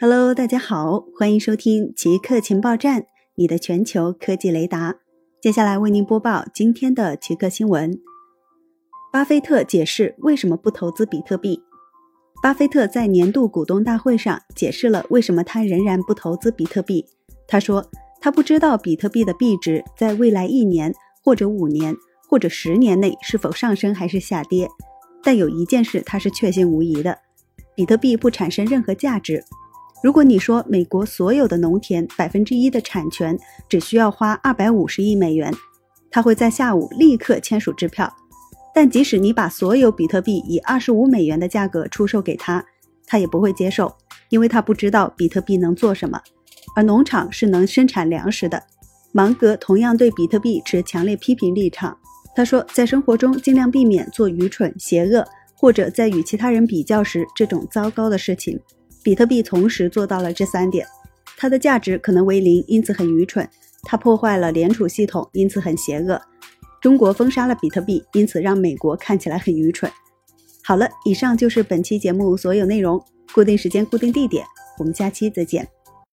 Hello，大家好，欢迎收听极客情报站，你的全球科技雷达。接下来为您播报今天的极客新闻。巴菲特解释为什么不投资比特币。巴菲特在年度股东大会上解释了为什么他仍然不投资比特币。他说，他不知道比特币的币值在未来一年或者五年或者十年内是否上升还是下跌。但有一件事他是确信无疑的：比特币不产生任何价值。如果你说美国所有的农田百分之一的产权只需要花二百五十亿美元，他会在下午立刻签署支票。但即使你把所有比特币以二十五美元的价格出售给他，他也不会接受，因为他不知道比特币能做什么。而农场是能生产粮食的。芒格同样对比特币持强烈批评立场。他说，在生活中尽量避免做愚蠢、邪恶或者在与其他人比较时这种糟糕的事情。比特币同时做到了这三点，它的价值可能为零，因此很愚蠢；它破坏了联储系统，因此很邪恶；中国封杀了比特币，因此让美国看起来很愚蠢。好了，以上就是本期节目所有内容。固定时间，固定地点，我们下期再见。